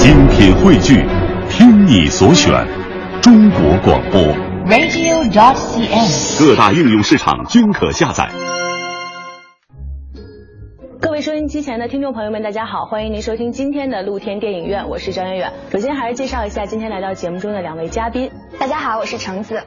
精品汇聚，听你所选，中国广播。radio.dot.cn，。各大应用市场均可下载。各位收音机前的听众朋友们，大家好，欢迎您收听今天的露天电影院，我是张远远。首先还是介绍一下今天来到节目中的两位嘉宾。大家好，我是橙子。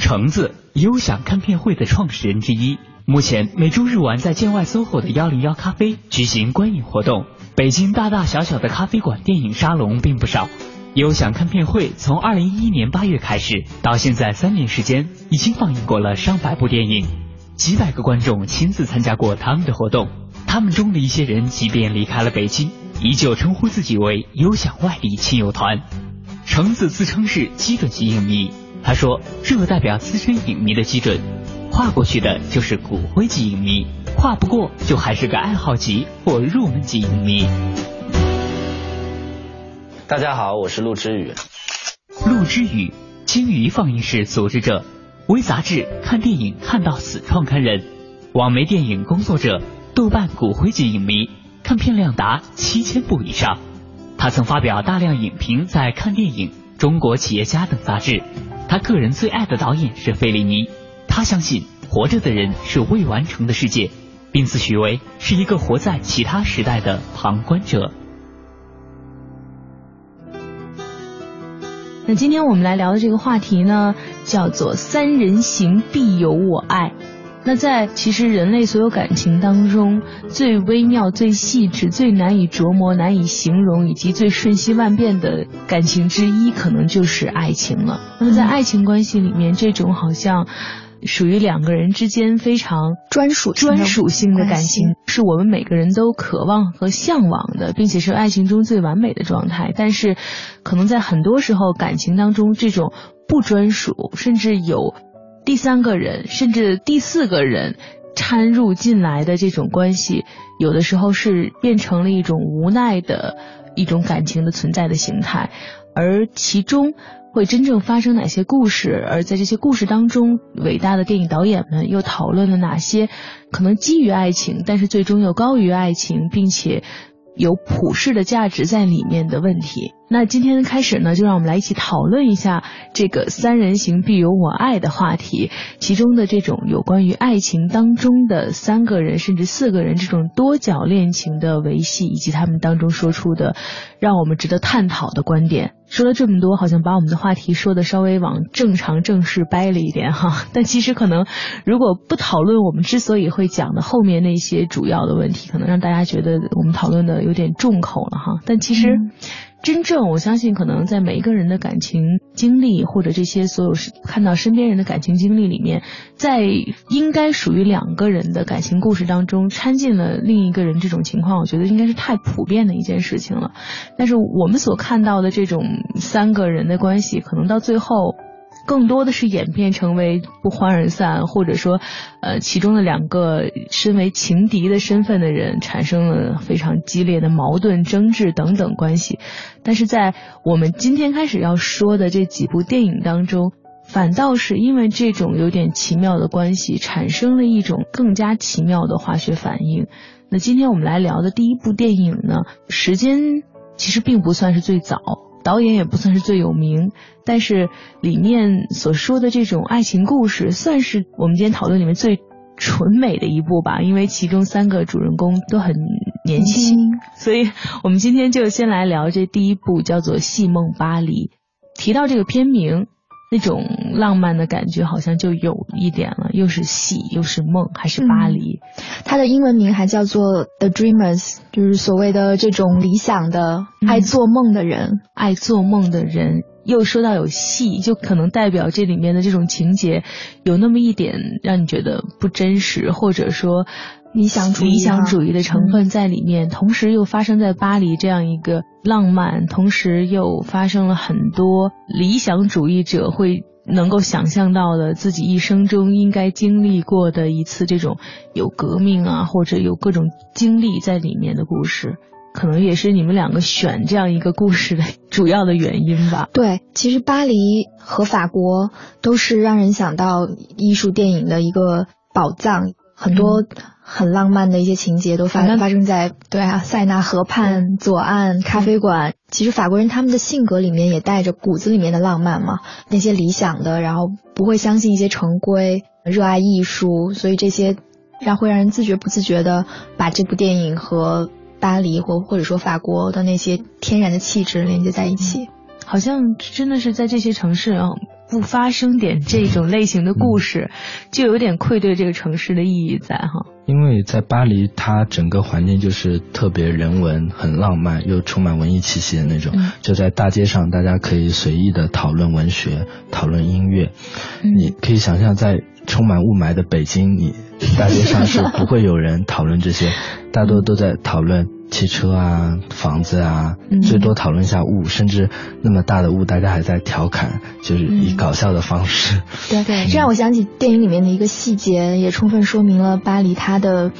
橙子，优享看片会的创始人之一。目前每周日晚在建外 SOHO 的幺零幺咖啡举行观影活动。北京大大小小的咖啡馆、电影沙龙并不少。优享看片会从二零一一年八月开始，到现在三年时间，已经放映过了上百部电影，几百个观众亲自参加过他们的活动。他们中的一些人，即便离开了北京，依旧称呼自己为优享外地亲友团。橙子自称是基准级影迷，他说这代表资深影迷的基准，跨过去的就是骨灰级影迷，跨不过就还是个爱好级或入门级影迷。大家好，我是陆之宇。陆之宇，鲸鱼放映室组织者，微杂志看电影看到死创刊人，网媒电影工作者，豆瓣骨灰级影迷，看片量达七千部以上。他曾发表大量影评在《看电影》《中国企业家》等杂志。他个人最爱的导演是费里尼。他相信活着的人是未完成的世界，并自诩为是一个活在其他时代的旁观者。那今天我们来聊的这个话题呢，叫做“三人行必有我爱”。那在其实人类所有感情当中，最微妙、最细致、最难以琢磨、难以形容，以及最瞬息万变的感情之一，可能就是爱情了。那么在爱情关系里面，这种好像属于两个人之间非常专属专属性的感情，是我们每个人都渴望和向往的，并且是爱情中最完美的状态。但是，可能在很多时候，感情当中这种不专属，甚至有第三个人，甚至第四个人掺入进来的这种关系，有的时候是变成了一种无奈的一种感情的存在的形态，而其中。会真正发生哪些故事？而在这些故事当中，伟大的电影导演们又讨论了哪些可能基于爱情，但是最终又高于爱情，并且有普世的价值在里面的问题？那今天开始呢，就让我们来一起讨论一下这个“三人行必有我爱”的话题，其中的这种有关于爱情当中的三个人甚至四个人这种多角恋情的维系，以及他们当中说出的让我们值得探讨的观点。说了这么多，好像把我们的话题说的稍微往正常正式掰了一点哈，但其实可能如果不讨论我们之所以会讲的后面那些主要的问题，可能让大家觉得我们讨论的有点重口了哈。但其实。真正，我相信，可能在每一个人的感情经历，或者这些所有看到身边人的感情经历里面，在应该属于两个人的感情故事当中掺进了另一个人这种情况，我觉得应该是太普遍的一件事情了。但是我们所看到的这种三个人的关系，可能到最后。更多的是演变成为不欢而散，或者说，呃，其中的两个身为情敌的身份的人产生了非常激烈的矛盾、争执等等关系。但是在我们今天开始要说的这几部电影当中，反倒是因为这种有点奇妙的关系，产生了一种更加奇妙的化学反应。那今天我们来聊的第一部电影呢，时间其实并不算是最早。导演也不算是最有名，但是里面所说的这种爱情故事，算是我们今天讨论里面最纯美的一部吧。因为其中三个主人公都很年轻，所以我们今天就先来聊这第一部，叫做《戏梦巴黎》。提到这个片名，那种浪漫的感觉好像就有一点了，又是戏，又是梦，还是巴黎。嗯、它的英文名还叫做《The Dreamers》，就是所谓的这种理想的、爱做梦的人，嗯、爱做梦的人。又说到有戏，就可能代表这里面的这种情节有那么一点让你觉得不真实，或者说理想主义、理想主义的成分在里面。嗯、同时又发生在巴黎这样一个浪漫，同时又发生了很多理想主义者会能够想象到的自己一生中应该经历过的一次这种有革命啊，或者有各种经历在里面的故事。可能也是你们两个选这样一个故事的主要的原因吧。对，其实巴黎和法国都是让人想到艺术电影的一个宝藏。很多很浪漫的一些情节都发发生在对啊塞纳河畔左岸咖啡馆。其实法国人他们的性格里面也带着骨子里面的浪漫嘛，那些理想的，然后不会相信一些成规，热爱艺术，所以这些让会让人自觉不自觉的把这部电影和巴黎或或者说法国的那些天然的气质连接在一起。好像真的是在这些城市啊，不发生点这种类型的故事，就有点愧对这个城市的意义在哈。因为在巴黎，它整个环境就是特别人文、很浪漫又充满文艺气息的那种。就在大街上，大家可以随意的讨论文学、讨论音乐。你可以想象，在充满雾霾的北京，你大街上是不会有人讨论这些，大多都在讨论。汽车啊，房子啊，最多讨论一下雾，甚至那么大的雾，大家还在调侃，就是以搞笑的方式。对对，这让我想起电影里面的一个细节，也充分说明了巴黎它的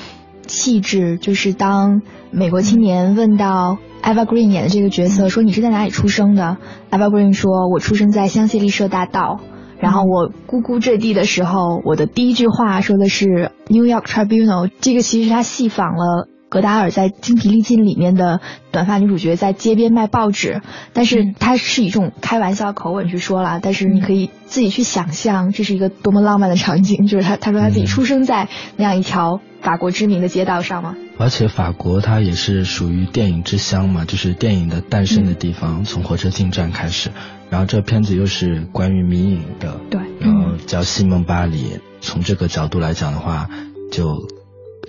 气质。就是当美国青年问到 Eva Green 演的这个角色说：“你是在哪里出生的？”Eva Green 说：“我出生在香榭丽舍大道。”然后我咕咕坠地的时候，我的第一句话说的是 New York Tribunal。这个其实他戏仿了。戈达尔在《精疲力尽》里面的短发女主角在街边卖报纸，但是她是以一种开玩笑口吻去说了，但是你可以自己去想象这是一个多么浪漫的场景，就是她她说她自己出生在那样一条法国知名的街道上嘛。而且法国它也是属于电影之乡嘛，就是电影的诞生的地方，从火车进站开始。然后这片子又是关于迷影的，对，然后叫《西蒙巴黎》，从这个角度来讲的话，就。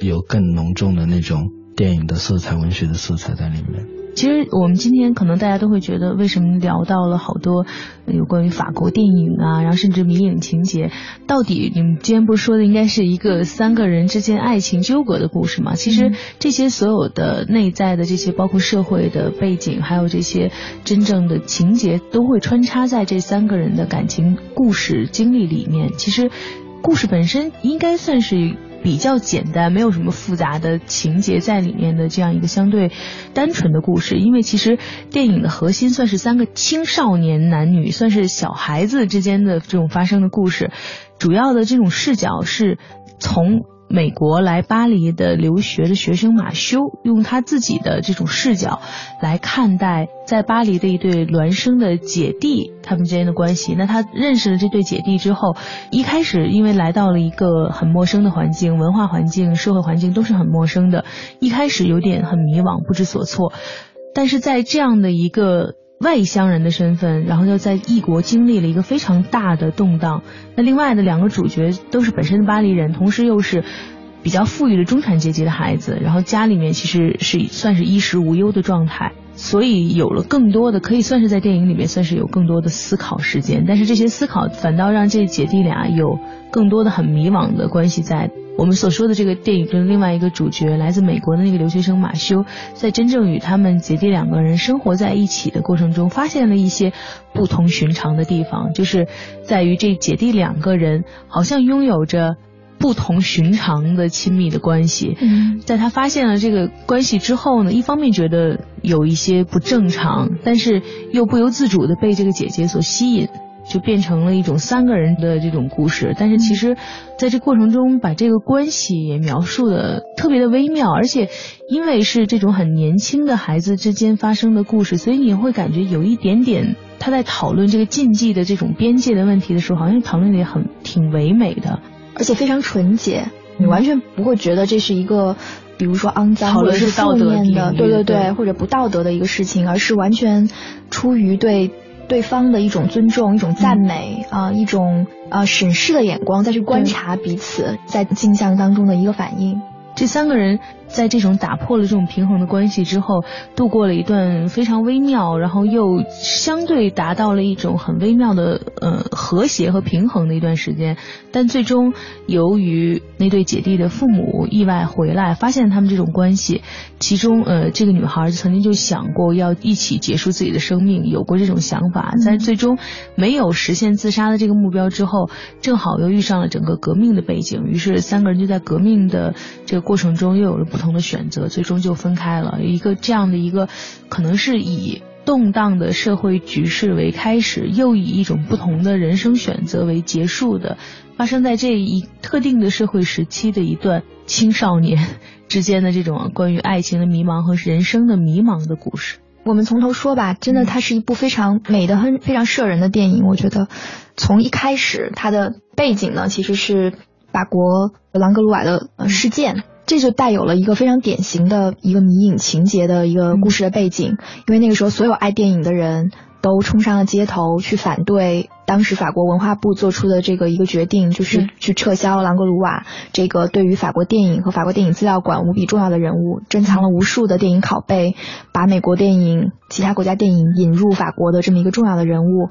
有更浓重的那种电影的色彩、文学的色彩在里面。其实我们今天可能大家都会觉得，为什么聊到了好多有关于法国电影啊，然后甚至迷影情节，到底你们今天不是说的应该是一个三个人之间爱情纠葛的故事吗？其实这些所有的内在的这些，包括社会的背景，还有这些真正的情节，都会穿插在这三个人的感情故事经历里面。其实故事本身应该算是。比较简单，没有什么复杂的情节在里面的这样一个相对单纯的故事，因为其实电影的核心算是三个青少年男女，算是小孩子之间的这种发生的故事，主要的这种视角是从。美国来巴黎的留学的学生马修，用他自己的这种视角来看待在巴黎的一对孪生的姐弟他们之间的关系。那他认识了这对姐弟之后，一开始因为来到了一个很陌生的环境，文化环境、社会环境都是很陌生的，一开始有点很迷惘、不知所措。但是在这样的一个。外乡人的身份，然后又在异国经历了一个非常大的动荡。那另外的两个主角都是本身的巴黎人，同时又是比较富裕的中产阶级的孩子，然后家里面其实是算是衣食无忧的状态，所以有了更多的可以算是在电影里面算是有更多的思考时间。但是这些思考反倒让这姐弟俩有更多的很迷惘的关系在。我们所说的这个电影中另外一个主角，来自美国的那个留学生马修，在真正与他们姐弟两个人生活在一起的过程中，发现了一些不同寻常的地方，就是在于这姐弟两个人好像拥有着不同寻常的亲密的关系。嗯在他发现了这个关系之后呢，一方面觉得有一些不正常，但是又不由自主的被这个姐姐所吸引。就变成了一种三个人的这种故事，但是其实，在这过程中，把这个关系也描述的特别的微妙，而且因为是这种很年轻的孩子之间发生的故事，所以你会感觉有一点点他在讨论这个禁忌的这种边界的问题的时候，好像讨论的也很挺唯美的，而且非常纯洁，你完全不会觉得这是一个，比如说肮脏或者是负面的，对对对，或者不道德的一个事情，而是完全出于对。对方的一种尊重，一种赞美啊，一种呃审视的眼光，再去观察彼此在镜像当中的一个反应。这三个人。在这种打破了这种平衡的关系之后，度过了一段非常微妙，然后又相对达到了一种很微妙的呃和谐和平衡的一段时间。但最终，由于那对姐弟的父母意外回来，发现他们这种关系，其中呃这个女孩曾经就想过要一起结束自己的生命，有过这种想法，但最终没有实现自杀的这个目标之后，正好又遇上了整个革命的背景，于是三个人就在革命的这个过程中又有了。不同同的选择，最终就分开了。一个这样的一个，可能是以动荡的社会局势为开始，又以一种不同的人生选择为结束的，发生在这一特定的社会时期的一段青少年之间的这种关于爱情的迷茫和人生的迷茫的故事。我们从头说吧，真的，它是一部非常美的、很非常摄人的电影。我觉得，从一开始，它的背景呢，其实是法国朗格鲁瓦的事件。这就带有了一个非常典型的一个迷影情节的一个故事的背景，因为那个时候所有爱电影的人都冲上了街头去反对。当时法国文化部做出的这个一个决定，就是去撤销朗格鲁瓦这个对于法国电影和法国电影资料馆无比重要的人物，珍藏了无数的电影拷贝，把美国电影、其他国家电影引入法国的这么一个重要的人物，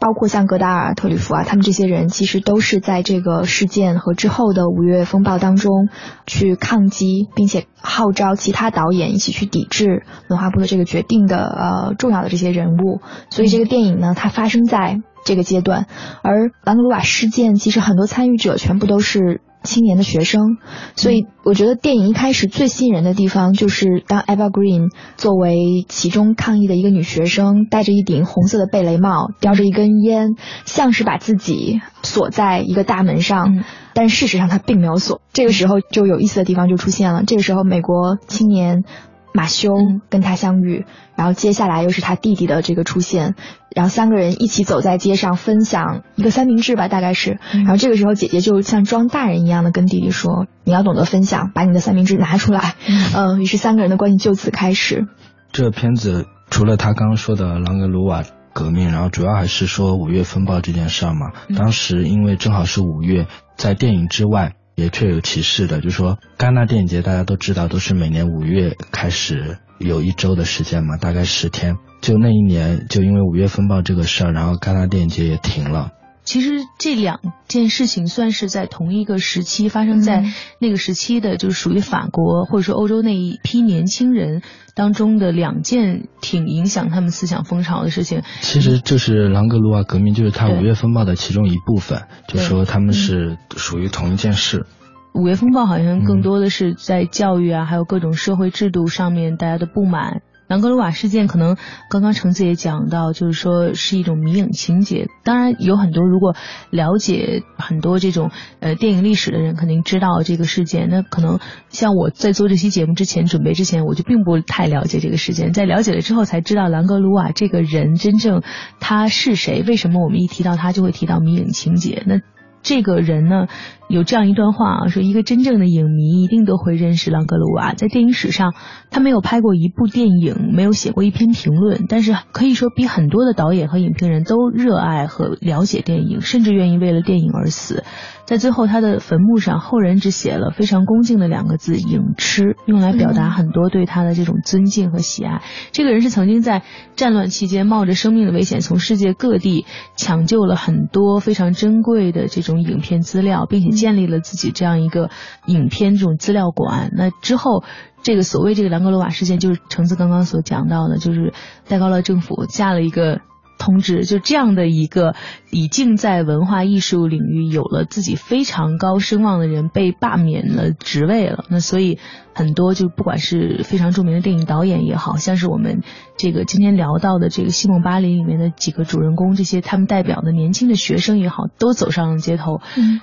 包括像戈达尔、特吕弗啊，他们这些人其实都是在这个事件和之后的五月风暴当中去抗击，并且号召其他导演一起去抵制文化部的这个决定的呃重要的这些人物。所以这个电影呢，它发生在。这个阶段，而兰格鲁瓦事件其实很多参与者全部都是青年的学生，所以我觉得电影一开始最吸引人的地方就是当 Eva Green 作为其中抗议的一个女学生，戴着一顶红色的贝雷帽，叼着一根烟，像是把自己锁在一个大门上，但事实上她并没有锁。这个时候就有意思的地方就出现了，这个时候美国青年。马修跟他相遇，然后接下来又是他弟弟的这个出现，然后三个人一起走在街上分享一个三明治吧，大概是。然后这个时候姐姐就像装大人一样的跟弟弟说：“你要懂得分享，把你的三明治拿出来。”嗯，于是三个人的关系就此开始。这片子除了他刚刚说的朗格鲁瓦革命，然后主要还是说五月风暴这件事儿嘛。当时因为正好是五月，在电影之外。也确有其事的，就说戛纳电影节大家都知道，都是每年五月开始有一周的时间嘛，大概十天。就那一年，就因为五月风暴这个事儿，然后戛纳电影节也停了。其实这两件事情算是在同一个时期发生在那个时期的，就是属于法国或者说欧洲那一批年轻人当中的两件挺影响他们思想风潮的事情。其实就是朗格鲁瓦革命，就是他五月风暴的其中一部分，就说他们是属于同一件事。五月风暴好像更多的是在教育啊，还有各种社会制度上面大家的不满。朗格鲁瓦事件可能刚刚橙子也讲到，就是说是一种迷影情节。当然有很多如果了解很多这种呃电影历史的人，肯定知道这个事件。那可能像我在做这期节目之前准备之前，我就并不太了解这个事件。在了解了之后，才知道朗格鲁瓦这个人真正他是谁，为什么我们一提到他就会提到迷影情节？那这个人呢？有这样一段话啊，说一个真正的影迷一定都会认识朗格鲁瓦。在电影史上，他没有拍过一部电影，没有写过一篇评论，但是可以说比很多的导演和影评人都热爱和了解电影，甚至愿意为了电影而死。在最后，他的坟墓上，后人只写了非常恭敬的两个字“影痴”，用来表达很多对他的这种尊敬和喜爱。这个人是曾经在战乱期间冒着生命的危险，从世界各地抢救了很多非常珍贵的这种种影片资料，并且。建立了自己这样一个影片这种资料馆。那之后，这个所谓这个兰格罗瓦事件，就是橙子刚刚所讲到的，就是戴高乐政府下了一个。通知就这样的一个已经在文化艺术领域有了自己非常高声望的人被罢免了职位了，那所以很多就不管是非常著名的电影导演也好像是我们这个今天聊到的这个《西蒙巴林》里面的几个主人公，这些他们代表的年轻的学生也好，都走上了街头，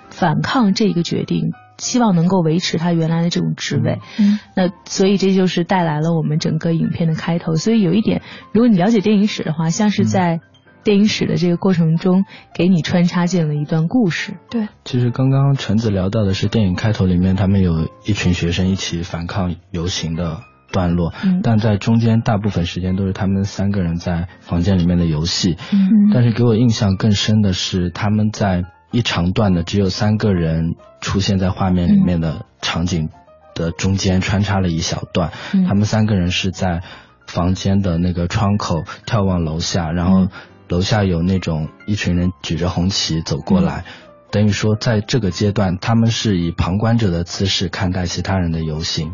反抗这个决定。希望能够维持他原来的这种职位，嗯，那所以这就是带来了我们整个影片的开头。所以有一点，如果你了解电影史的话，像是在电影史的这个过程中，给你穿插进了一段故事。对，其实刚刚橙子聊到的是电影开头里面，他们有一群学生一起反抗游行的段落，嗯，但在中间大部分时间都是他们三个人在房间里面的游戏，嗯，但是给我印象更深的是他们在。一长段的只有三个人出现在画面里面的场景的中间穿插了一小段，他们三个人是在房间的那个窗口眺望楼下，然后楼下有那种一群人举着红旗走过来，等于说在这个阶段他们是以旁观者的姿势看待其他人的游行，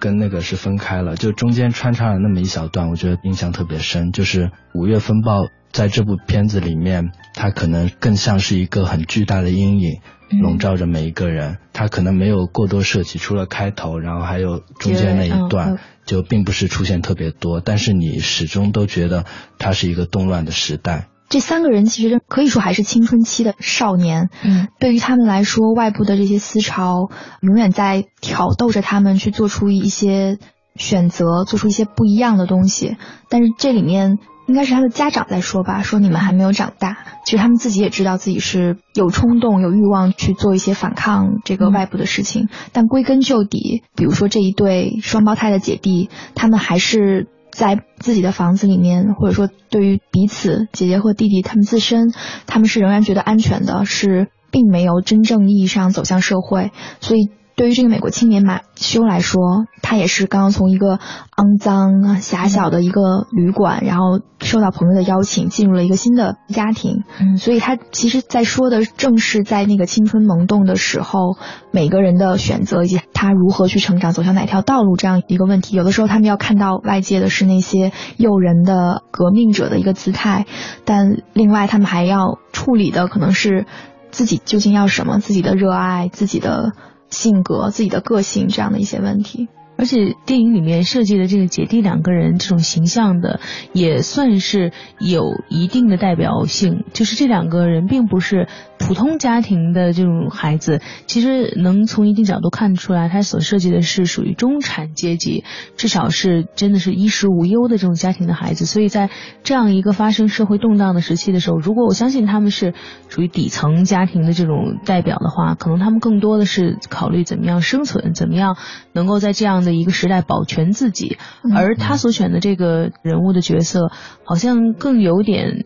跟那个是分开了，就中间穿插了那么一小段，我觉得印象特别深，就是五月风暴。在这部片子里面，它可能更像是一个很巨大的阴影，笼罩着每一个人。他可能没有过多设计，除了开头，然后还有中间那一段，就并不是出现特别多。但是你始终都觉得它是一个动乱的时代。这三个人其实可以说还是青春期的少年。嗯，对于他们来说，外部的这些思潮永远在挑逗着他们去做出一些选择，做出一些不一样的东西。但是这里面。应该是他的家长在说吧，说你们还没有长大。其实他们自己也知道自己是有冲动、有欲望去做一些反抗这个外部的事情。但归根究底，比如说这一对双胞胎的姐弟，他们还是在自己的房子里面，或者说对于彼此姐姐和弟弟他们自身，他们是仍然觉得安全的，是并没有真正意义上走向社会。所以。对于这个美国青年马修来说，他也是刚刚从一个肮脏狭小的一个旅馆，然后受到朋友的邀请，进入了一个新的家庭。嗯，所以他其实在说的正是在那个青春萌动的时候，每个人的选择以及他如何去成长，走向哪条道路这样一个问题。有的时候他们要看到外界的是那些诱人的革命者的一个姿态，但另外他们还要处理的可能是自己究竟要什么，自己的热爱，自己的。性格、自己的个性这样的一些问题，而且电影里面设计的这个姐弟两个人这种形象的，也算是有一定的代表性，就是这两个人并不是。普通家庭的这种孩子，其实能从一定角度看出来，他所设计的是属于中产阶级，至少是真的是衣食无忧的这种家庭的孩子。所以在这样一个发生社会动荡的时期的时候，如果我相信他们是属于底层家庭的这种代表的话，可能他们更多的是考虑怎么样生存，怎么样能够在这样的一个时代保全自己。而他所选的这个人物的角色，好像更有点。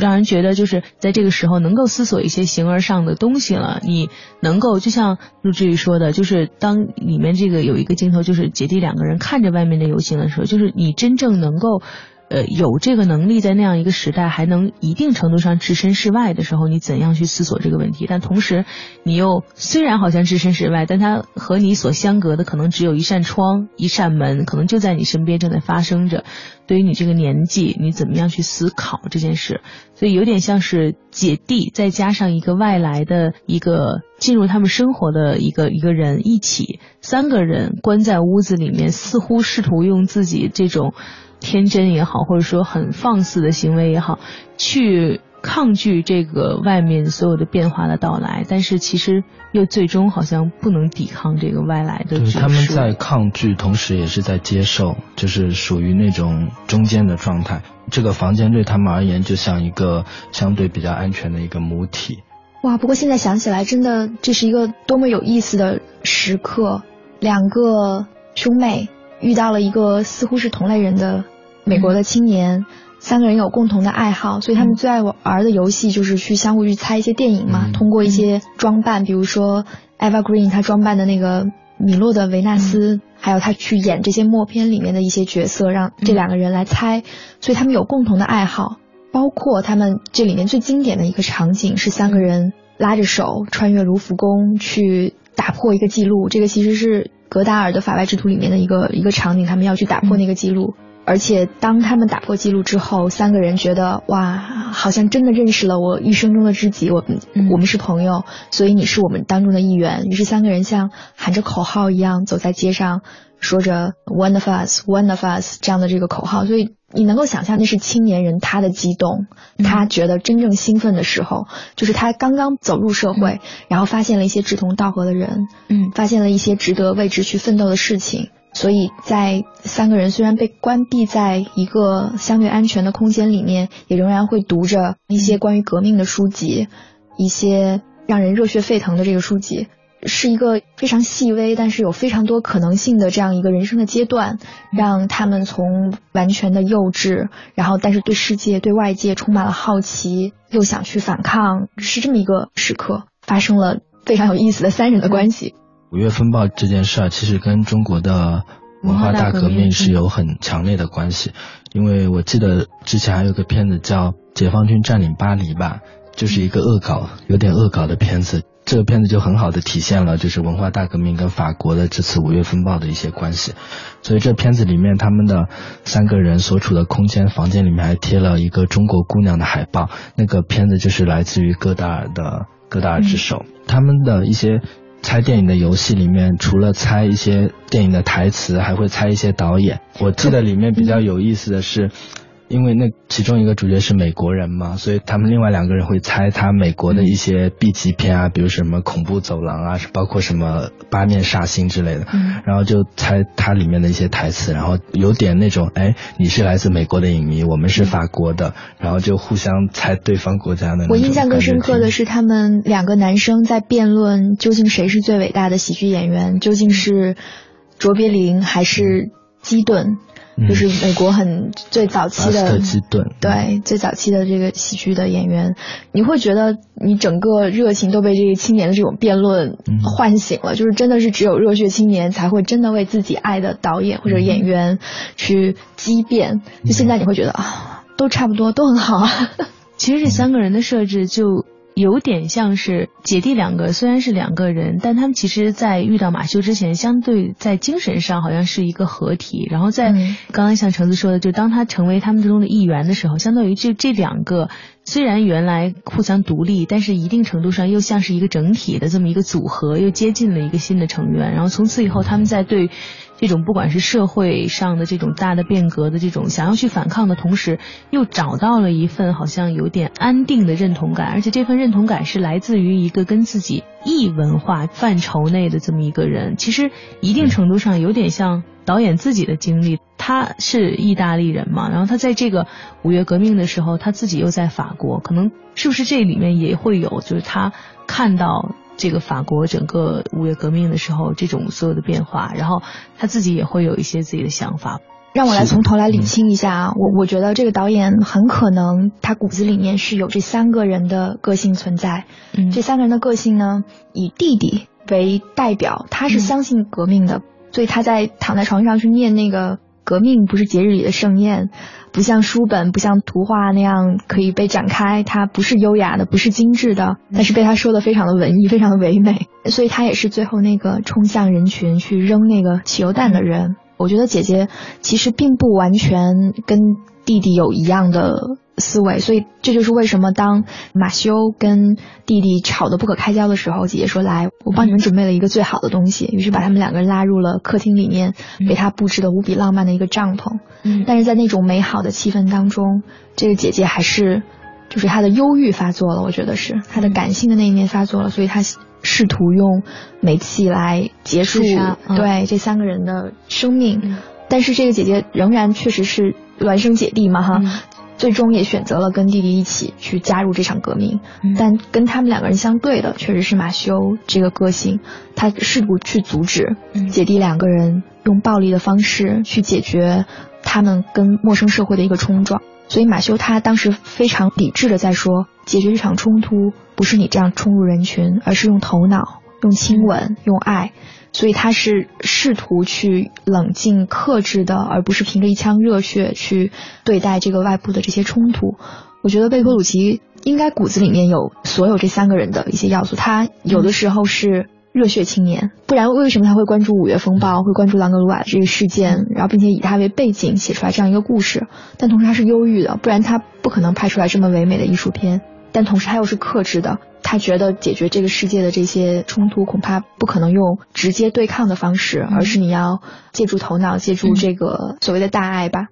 让人觉得就是在这个时候能够思索一些形而上的东西了。你能够就像陆志宇说的，就是当里面这个有一个镜头，就是姐弟两个人看着外面的游行的时候，就是你真正能够。呃，有这个能力在那样一个时代还能一定程度上置身事外的时候，你怎样去思索这个问题？但同时，你又虽然好像置身事外，但它和你所相隔的可能只有一扇窗、一扇门，可能就在你身边正在发生着。对于你这个年纪，你怎么样去思考这件事？所以有点像是姐弟，再加上一个外来的一个进入他们生活的一个一个人一起，三个人关在屋子里面，似乎试图用自己这种。天真也好，或者说很放肆的行为也好，去抗拒这个外面所有的变化的到来，但是其实又最终好像不能抵抗这个外来的。对，他们在抗拒，同时也是在接受，就是属于那种中间的状态。这个房间对他们而言，就像一个相对比较安全的一个母体。哇，不过现在想起来，真的这是一个多么有意思的时刻，两个兄妹遇到了一个似乎是同类人的。美国的青年三个人有共同的爱好，所以他们最爱玩的游戏就是去相互去猜一些电影嘛。通过一些装扮，比如说 Eva Green 她装扮的那个米洛的维纳斯，还有她去演这些默片里面的一些角色，让这两个人来猜。所以他们有共同的爱好，包括他们这里面最经典的一个场景是三个人拉着手穿越卢浮宫去打破一个记录。这个其实是格达尔的《法外之徒》里面的一个一个场景，他们要去打破那个记录。而且当他们打破记录之后，三个人觉得哇，好像真的认识了我一生中的知己，我们我们是朋友，所以你是我们当中的一员。于是三个人像喊着口号一样走在街上，说着 “One of us, One of us” 这样的这个口号。所以你能够想象那是青年人他的激动，他觉得真正兴奋的时候，就是他刚刚走入社会，然后发现了一些志同道合的人，嗯，发现了一些值得为之去奋斗的事情。所以在三个人虽然被关闭在一个相对安全的空间里面，也仍然会读着一些关于革命的书籍，一些让人热血沸腾的这个书籍，是一个非常细微但是有非常多可能性的这样一个人生的阶段，让他们从完全的幼稚，然后但是对世界对外界充满了好奇，又想去反抗，是这么一个时刻，发生了非常有意思的三人的关系。五月风暴这件事儿，其实跟中国的文化大革命是有很强烈的关系。因为我记得之前还有个片子叫《解放军占领巴黎》吧，就是一个恶搞，有点恶搞的片子。这个片子就很好的体现了，就是文化大革命跟法国的这次五月风暴的一些关系。所以这片子里面，他们的三个人所处的空间房间里面还贴了一个中国姑娘的海报。那个片子就是来自于戈达尔的。戈达尔之手。他们的一些猜电影的游戏里面，除了猜一些电影的台词，还会猜一些导演。我记得里面比较有意思的是。因为那其中一个主角是美国人嘛，所以他们另外两个人会猜他美国的一些 B 级片啊，比如什么恐怖走廊啊，包括什么八面煞星之类的，然后就猜它里面的一些台词，然后有点那种，哎，你是来自美国的影迷，我们是法国的，然后就互相猜对方国家的。我印象更深刻的是他们两个男生在辩论究竟谁是最伟大的喜剧演员，究竟是卓别林还是基顿。就是美国很最早期的基顿，对最早期的这个喜剧的演员，你会觉得你整个热情都被这个青年的这种辩论唤醒了，就是真的是只有热血青年才会真的为自己爱的导演或者演员去激辩。就现在你会觉得啊，都差不多，都很好啊。其实这三个人的设置就。有点像是姐弟两个，虽然是两个人，但他们其实，在遇到马修之前，相对在精神上好像是一个合体。然后在刚刚像橙子说的，就当他成为他们之中的一员的时候，相当于这这两个虽然原来互相独立，但是一定程度上又像是一个整体的这么一个组合，又接近了一个新的成员。然后从此以后，他们在对。这种不管是社会上的这种大的变革的这种想要去反抗的同时，又找到了一份好像有点安定的认同感，而且这份认同感是来自于一个跟自己异文化范畴内的这么一个人。其实一定程度上有点像导演自己的经历，他是意大利人嘛，然后他在这个五月革命的时候，他自己又在法国，可能是不是这里面也会有，就是他看到。这个法国整个五月革命的时候，这种所有的变化，然后他自己也会有一些自己的想法。让我来从头来理清一下啊，我我觉得这个导演很可能他骨子里面是有这三个人的个性存在。嗯，这三个人的个性呢，以弟弟为代表，他是相信革命的，所以他在躺在床上去念那个革命不是节日里的盛宴。不像书本，不像图画那样可以被展开，它不是优雅的，不是精致的，但是被他说的非常的文艺，非常的唯美，所以他也是最后那个冲向人群去扔那个汽油弹的人。我觉得姐姐其实并不完全跟弟弟有一样的。思维，所以这就是为什么当马修跟弟弟吵得不可开交的时候，姐姐说：“来，我帮你们准备了一个最好的东西。”于是把他们两个人拉入了客厅里面，给他布置的无比浪漫的一个帐篷。嗯，但是在那种美好的气氛当中，这个姐姐还是，就是他的忧郁发作了。我觉得是他的感性的那一面发作了，所以他试图用煤气来结束对这三个人的生命。但是这个姐姐仍然确实是孪生姐弟嘛，哈。最终也选择了跟弟弟一起去加入这场革命，但跟他们两个人相对的确实是马修这个个性，他试图去阻止姐弟两个人用暴力的方式去解决他们跟陌生社会的一个冲撞，所以马修他当时非常理智的在说，解决这场冲突不是你这样冲入人群，而是用头脑、用亲吻、用爱。所以他是试图去冷静克制的，而不是凭着一腔热血去对待这个外部的这些冲突。我觉得贝托鲁奇应该骨子里面有所有这三个人的一些要素。他有的时候是热血青年，不然为什么他会关注五月风暴，会关注朗格鲁瓦这个事件，然后并且以他为背景写出来这样一个故事？但同时他是忧郁的，不然他不可能拍出来这么唯美的艺术片。但同时他又是克制的。他觉得解决这个世界的这些冲突，恐怕不可能用直接对抗的方式，而是你要借助头脑，借助这个所谓的大爱吧。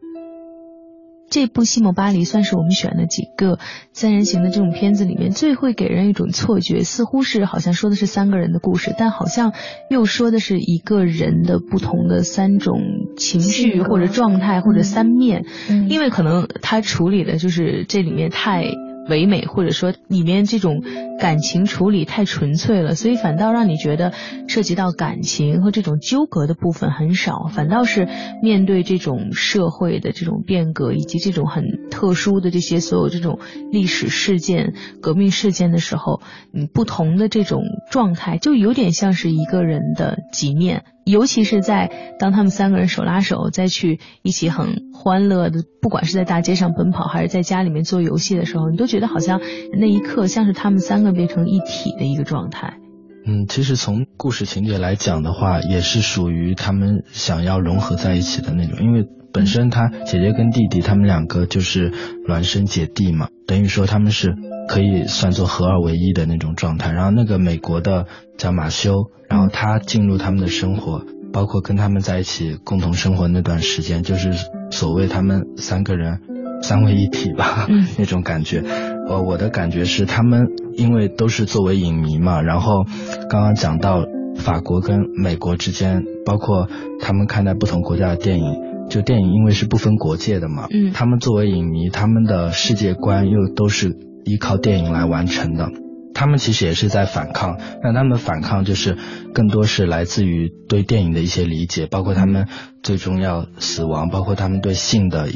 这部《西蒙巴黎》算是我们选的几个三人行的这种片子里面最会给人一种错觉，似乎是好像说的是三个人的故事，但好像又说的是一个人的不同的三种情绪或者状态或者三面，因为可能他处理的就是这里面太。唯美，或者说里面这种感情处理太纯粹了，所以反倒让你觉得涉及到感情和这种纠葛的部分很少，反倒是面对这种社会的这种变革以及这种很特殊的这些所有这种历史事件、革命事件的时候，嗯，不同的这种状态就有点像是一个人的几面。尤其是在当他们三个人手拉手再去一起很欢乐的，不管是在大街上奔跑还是在家里面做游戏的时候，你都觉得好像那一刻像是他们三个变成一体的一个状态。嗯，其实从故事情节来讲的话，也是属于他们想要融合在一起的那种，因为本身他姐姐跟弟弟他们两个就是孪生姐弟嘛，等于说他们是可以算作合二为一的那种状态。然后那个美国的叫马修，然后他进入他们的生活，包括跟他们在一起共同生活那段时间，就是所谓他们三个人三位一体吧，那种感觉。呃，我的感觉是他们因为都是作为影迷嘛，然后刚刚讲到。法国跟美国之间，包括他们看待不同国家的电影，就电影因为是不分国界的嘛，嗯，他们作为影迷，他们的世界观又都是依靠电影来完成的，他们其实也是在反抗，但他们反抗就是更多是来自于对电影的一些理解，包括他们最终要死亡，包括他们对性的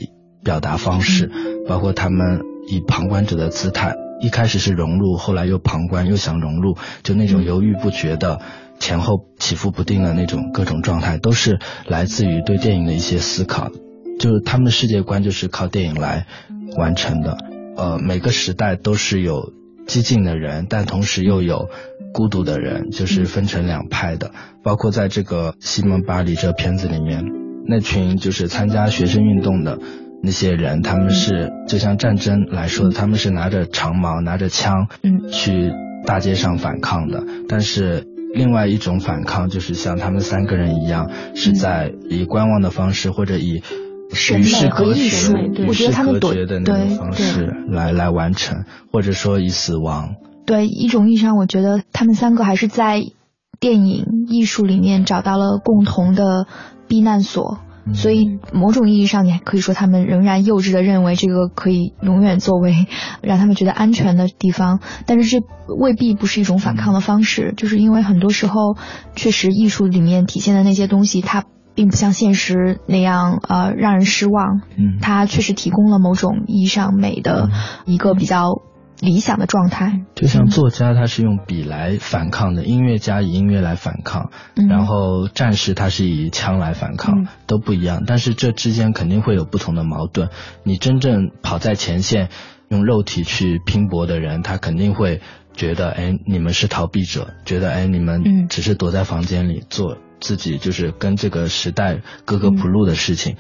表达方式，包括他们以旁观者的姿态，一开始是融入，后来又旁观，又想融入，就那种犹豫不决的。前后起伏不定的那种各种状态，都是来自于对电影的一些思考，就是他们的世界观就是靠电影来完成的。呃，每个时代都是有激进的人，但同时又有孤独的人，就是分成两派的。包括在这个《西蒙巴黎》这片子里面，那群就是参加学生运动的那些人，他们是就像战争来说，他们是拿着长矛、拿着枪，嗯，去大街上反抗的，但是。另外一种反抗就是像他们三个人一样，是在以观望的方式或者以与世隔绝、与世隔绝的那种方式来来完成，或者说以死亡。对一种意义上，我觉得他们三个还是在电影艺术里面找到了共同的避难所。所以，某种意义上，你还可以说他们仍然幼稚的认为这个可以永远作为让他们觉得安全的地方，但是这未必不是一种反抗的方式，就是因为很多时候，确实艺术里面体现的那些东西，它并不像现实那样呃让人失望，嗯，它确实提供了某种意义上美的一个比较。理想的状态，就像作家他是用笔来反抗的，音乐家以音乐来反抗，然后战士他是以枪来反抗，都不一样。但是这之间肯定会有不同的矛盾。你真正跑在前线，用肉体去拼搏的人，他肯定会觉得，哎，你们是逃避者，觉得，哎，你们只是躲在房间里做自己，就是跟这个时代格格不入的事情。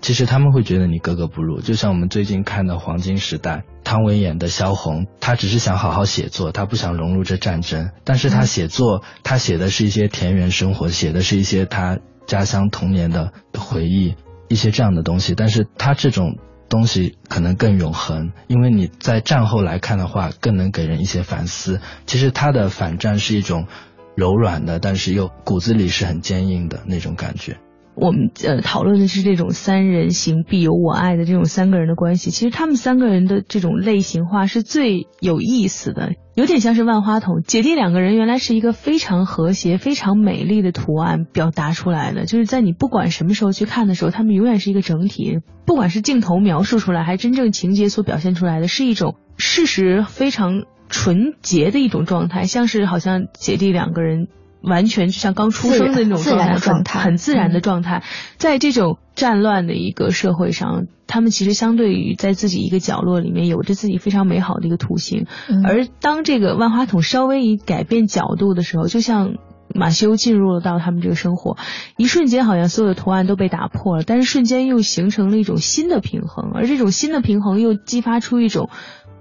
其实他们会觉得你格格不入，就像我们最近看的《黄金时代》，汤唯演的萧红，她只是想好好写作，她不想融入这战争。但是她写作，她写的是一些田园生活，写的是一些她家乡童年的回忆，一些这样的东西。但是她这种东西可能更永恒，因为你在战后来看的话，更能给人一些反思。其实她的反战是一种柔软的，但是又骨子里是很坚硬的那种感觉。我们呃讨论的是这种三人行必有我爱的这种三个人的关系，其实他们三个人的这种类型化是最有意思的，有点像是万花筒。姐弟两个人原来是一个非常和谐、非常美丽的图案表达出来的，就是在你不管什么时候去看的时候，他们永远是一个整体，不管是镜头描述出来，还真正情节所表现出来的是一种事实非常纯洁的一种状态，像是好像姐弟两个人。完全就像刚出生的那种状态，很自然的状态。在这种战乱的一个社会上，他们其实相对于在自己一个角落里面，有着自己非常美好的一个图形。而当这个万花筒稍微一改变角度的时候，就像马修进入了到他们这个生活，一瞬间好像所有的图案都被打破了，但是瞬间又形成了一种新的平衡，而这种新的平衡又激发出一种。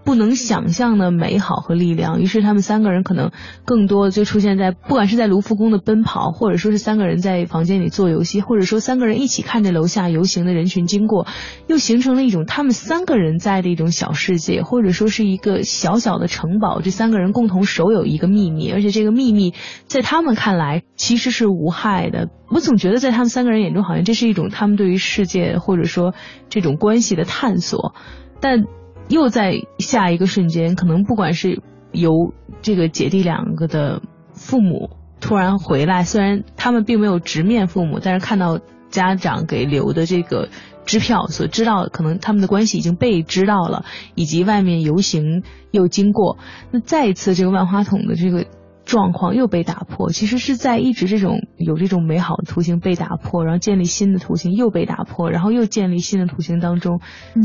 不能想象的美好和力量，于是他们三个人可能更多的就出现在，不管是在卢浮宫的奔跑，或者说是三个人在房间里做游戏，或者说三个人一起看着楼下游行的人群经过，又形成了一种他们三个人在的一种小世界，或者说是一个小小的城堡。这三个人共同守有一个秘密，而且这个秘密在他们看来其实是无害的。我总觉得在他们三个人眼中，好像这是一种他们对于世界或者说这种关系的探索，但。又在下一个瞬间，可能不管是由这个姐弟两个的父母突然回来，虽然他们并没有直面父母，但是看到家长给留的这个支票，所知道可能他们的关系已经被知道了，以及外面游行又经过，那再一次这个万花筒的这个。状况又被打破，其实是在一直这种有这种美好的图形被打破，然后建立新的图形又被打破，然后又建立新的图形当中，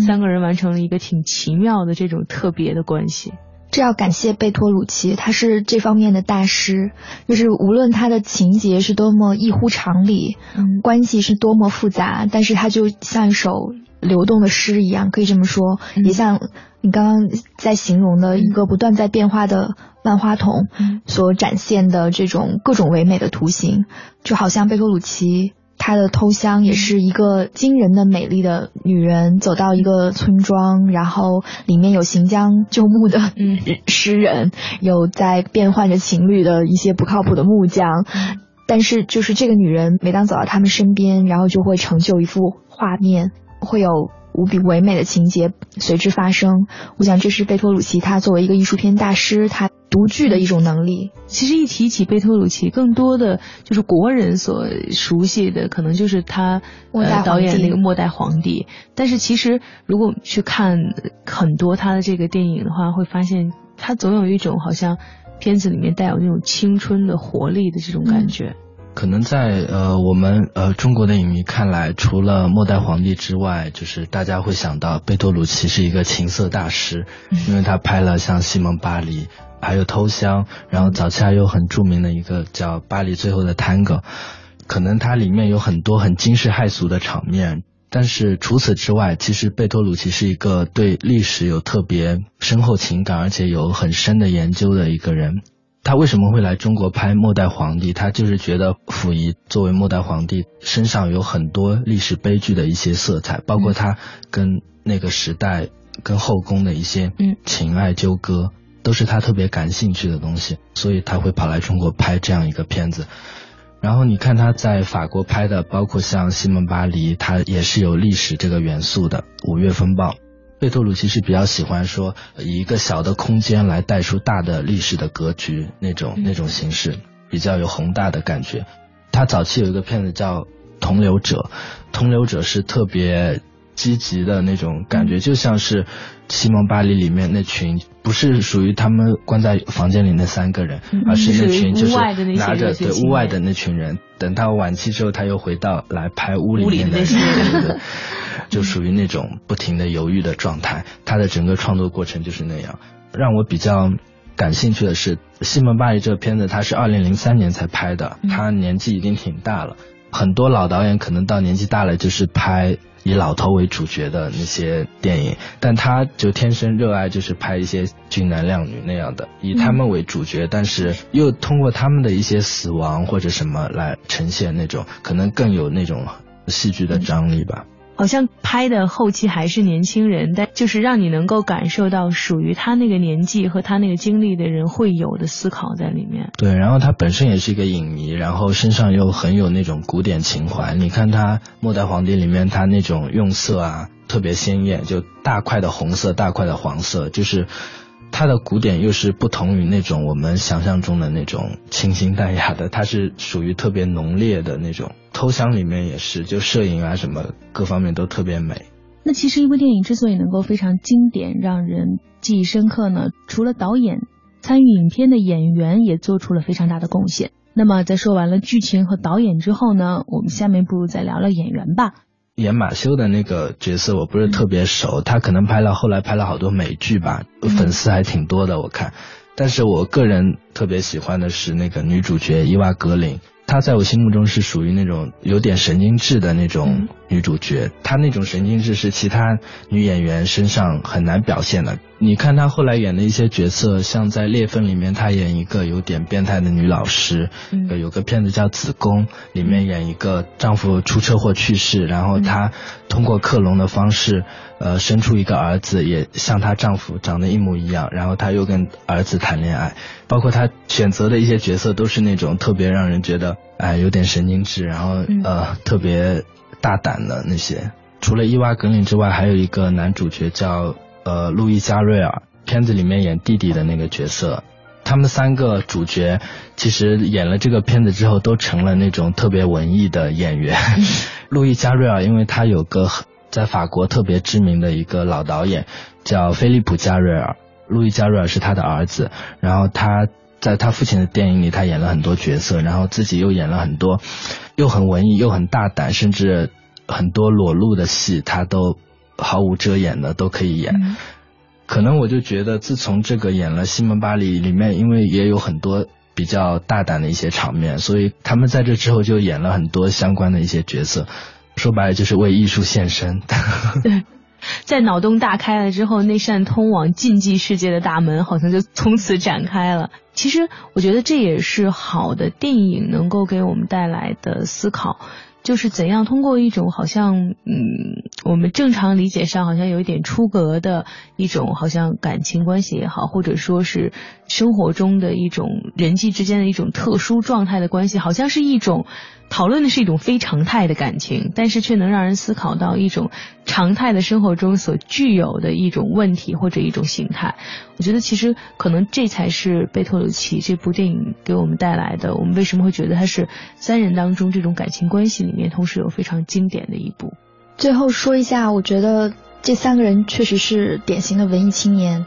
三个人完成了一个挺奇妙的这种特别的关系。这要感谢贝托鲁奇，他是这方面的大师。就是无论他的情节是多么异乎常理，嗯，关系是多么复杂，但是他就像一首流动的诗一样，可以这么说，也像你刚刚在形容的一个不断在变化的万花筒所展现的这种各种唯美的图形，就好像贝托鲁奇。她的偷香也是一个惊人的美丽的女人，走到一个村庄，然后里面有行将就木的诗人，有在变换着情侣的一些不靠谱的木匠，但是就是这个女人，每当走到他们身边，然后就会成就一幅画面，会有无比唯美的情节随之发生。我想这是贝托鲁奇他作为一个艺术片大师，他。独具的一种能力。其实一提起贝托鲁奇，更多的就是国人所熟悉的，可能就是他导演那个《末代皇帝》。但是其实，如果去看很多他的这个电影的话，会发现他总有一种好像片子里面带有那种青春的活力的这种感觉。可能在呃我们呃中国的影迷看来，除了《末代皇帝》之外，就是大家会想到贝托鲁奇是一个情色大师，因为他拍了像《西蒙巴黎》。还有偷香，然后早期还有很著名的一个叫《巴黎最后的探戈》，可能它里面有很多很惊世骇俗的场面，但是除此之外，其实贝托鲁奇是一个对历史有特别深厚情感，而且有很深的研究的一个人。他为什么会来中国拍《末代皇帝》？他就是觉得溥仪作为末代皇帝身上有很多历史悲剧的一些色彩，包括他跟那个时代、跟后宫的一些情爱纠葛。都是他特别感兴趣的东西，所以他会跑来中国拍这样一个片子。然后你看他在法国拍的，包括像《西蒙巴黎》，他也是有历史这个元素的。《五月风暴》，贝托鲁其实比较喜欢说以一个小的空间来带出大的历史的格局那种那种形式，比较有宏大的感觉。他早期有一个片子叫《同流者》，《同流者》是特别。积极的那种感觉，就像是《西蒙巴黎》里面那群，不是属于他们关在房间里那三个人，而是那群就是拿着对屋外的那群人。等到晚期之后，他又回到来拍屋里面的人，就属于那种不停的犹豫的状态。他的整个创作过程就是那样。让我比较感兴趣的是，《西蒙巴黎》这个片子，他是二零零三年才拍的，他年纪已经挺大了。很多老导演可能到年纪大了，就是拍。以老头为主角的那些电影，但他就天生热爱就是拍一些俊男靓女那样的，以他们为主角，但是又通过他们的一些死亡或者什么来呈现那种可能更有那种戏剧的张力吧。好像拍的后期还是年轻人，但就是让你能够感受到属于他那个年纪和他那个经历的人会有的思考在里面。对，然后他本身也是一个影迷，然后身上又很有那种古典情怀。你看他《末代皇帝》里面，他那种用色啊特别鲜艳，就大块的红色、大块的黄色，就是。它的古典又是不同于那种我们想象中的那种清新淡雅的，它是属于特别浓烈的那种。偷香里面也是，就摄影啊什么各方面都特别美。那其实一部电影之所以能够非常经典，让人记忆深刻呢，除了导演，参与影片的演员也做出了非常大的贡献。那么在说完了剧情和导演之后呢，我们下面不如再聊聊演员吧。演马修的那个角色我不是特别熟，他可能拍了后来拍了好多美剧吧，粉丝还挺多的我看。但是我个人特别喜欢的是那个女主角伊娃格林，她在我心目中是属于那种有点神经质的那种女主角，她那种神经质是其他女演员身上很难表现的。你看她后来演的一些角色，像在《裂缝》里面，她演一个有点变态的女老师；有个片子叫《子宫》，里面演一个丈夫出车祸去世，然后她通过克隆的方式，呃，生出一个儿子，也像她丈夫长得一模一样，然后她又跟儿子谈恋爱。包括她选择的一些角色，都是那种特别让人觉得哎有点神经质，然后呃特别大胆的那些。除了伊娃格林之外，还有一个男主角叫。呃，路易加瑞尔片子里面演弟弟的那个角色，他们三个主角其实演了这个片子之后，都成了那种特别文艺的演员。路易加瑞尔，因为他有个在法国特别知名的一个老导演叫菲利普加瑞尔，路易加瑞尔是他的儿子，然后他在他父亲的电影里，他演了很多角色，然后自己又演了很多，又很文艺又很大胆，甚至很多裸露的戏，他都。毫无遮掩的都可以演，可能我就觉得，自从这个演了《西蒙巴黎》里面，因为也有很多比较大胆的一些场面，所以他们在这之后就演了很多相关的一些角色。说白了就是为艺术献身。对，在脑洞大开了之后，那扇通往禁忌世界的大门好像就从此展开了。其实我觉得这也是好的电影能够给我们带来的思考。就是怎样通过一种好像嗯，我们正常理解上好像有一点出格的一种好像感情关系也好，或者说是生活中的一种人际之间的一种特殊状态的关系，好像是一种。讨论的是一种非常态的感情，但是却能让人思考到一种常态的生活中所具有的一种问题或者一种形态。我觉得其实可能这才是贝托鲁奇这部电影给我们带来的。我们为什么会觉得它是三人当中这种感情关系里面同时有非常经典的一部？最后说一下，我觉得这三个人确实是典型的文艺青年，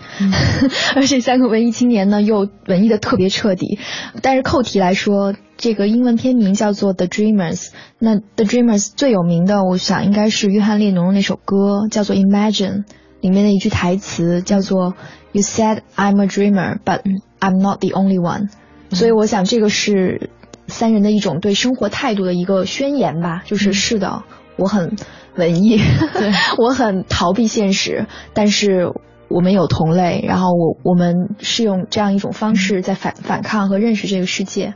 而这三个文艺青年呢又文艺的特别彻底。但是扣题来说。这个英文片名叫做《The Dreamers》，那《The Dreamers》最有名的，我想应该是约翰列侬的那首歌，叫做《Imagine》，里面的一句台词叫做 “You said I'm a dreamer, but I'm not the only one”。所以我想这个是三人的一种对生活态度的一个宣言吧，就是是的，我很文艺，我很逃避现实，但是我们有同类，然后我我们是用这样一种方式在反反抗和认识这个世界。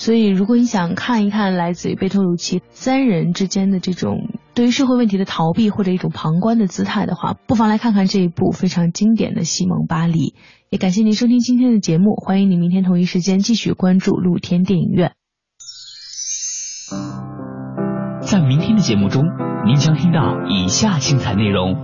所以，如果你想看一看来自于贝托鲁奇三人之间的这种对于社会问题的逃避或者一种旁观的姿态的话，不妨来看看这一部非常经典的《西蒙巴黎》。也感谢您收听今天的节目，欢迎您明天同一时间继续关注露天电影院。在明天的节目中，您将听到以下精彩内容。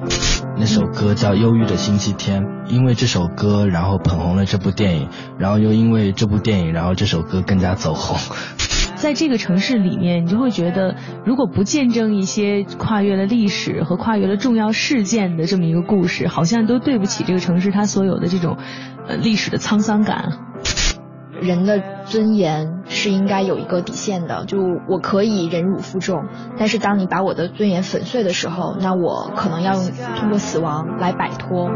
那首歌叫《忧郁的星期天》，因为这首歌，然后捧红了这部电影，然后又因为这部电影，然后这首歌更加走红。在这个城市里面，你就会觉得，如果不见证一些跨越了历史和跨越了重要事件的这么一个故事，好像都对不起这个城市它所有的这种呃历史的沧桑感。人的尊严是应该有一个底线的，就我可以忍辱负重，但是当你把我的尊严粉碎的时候，那我可能要用通过死亡来摆脱。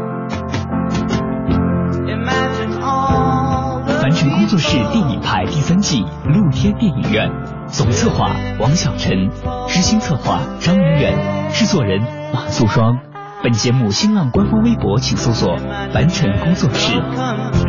凡尘工作室电影派第三季露天电影院，总策划王小晨，执行策划张明远，制作人马素双。本节目新浪官方微博请搜索凡尘工作室。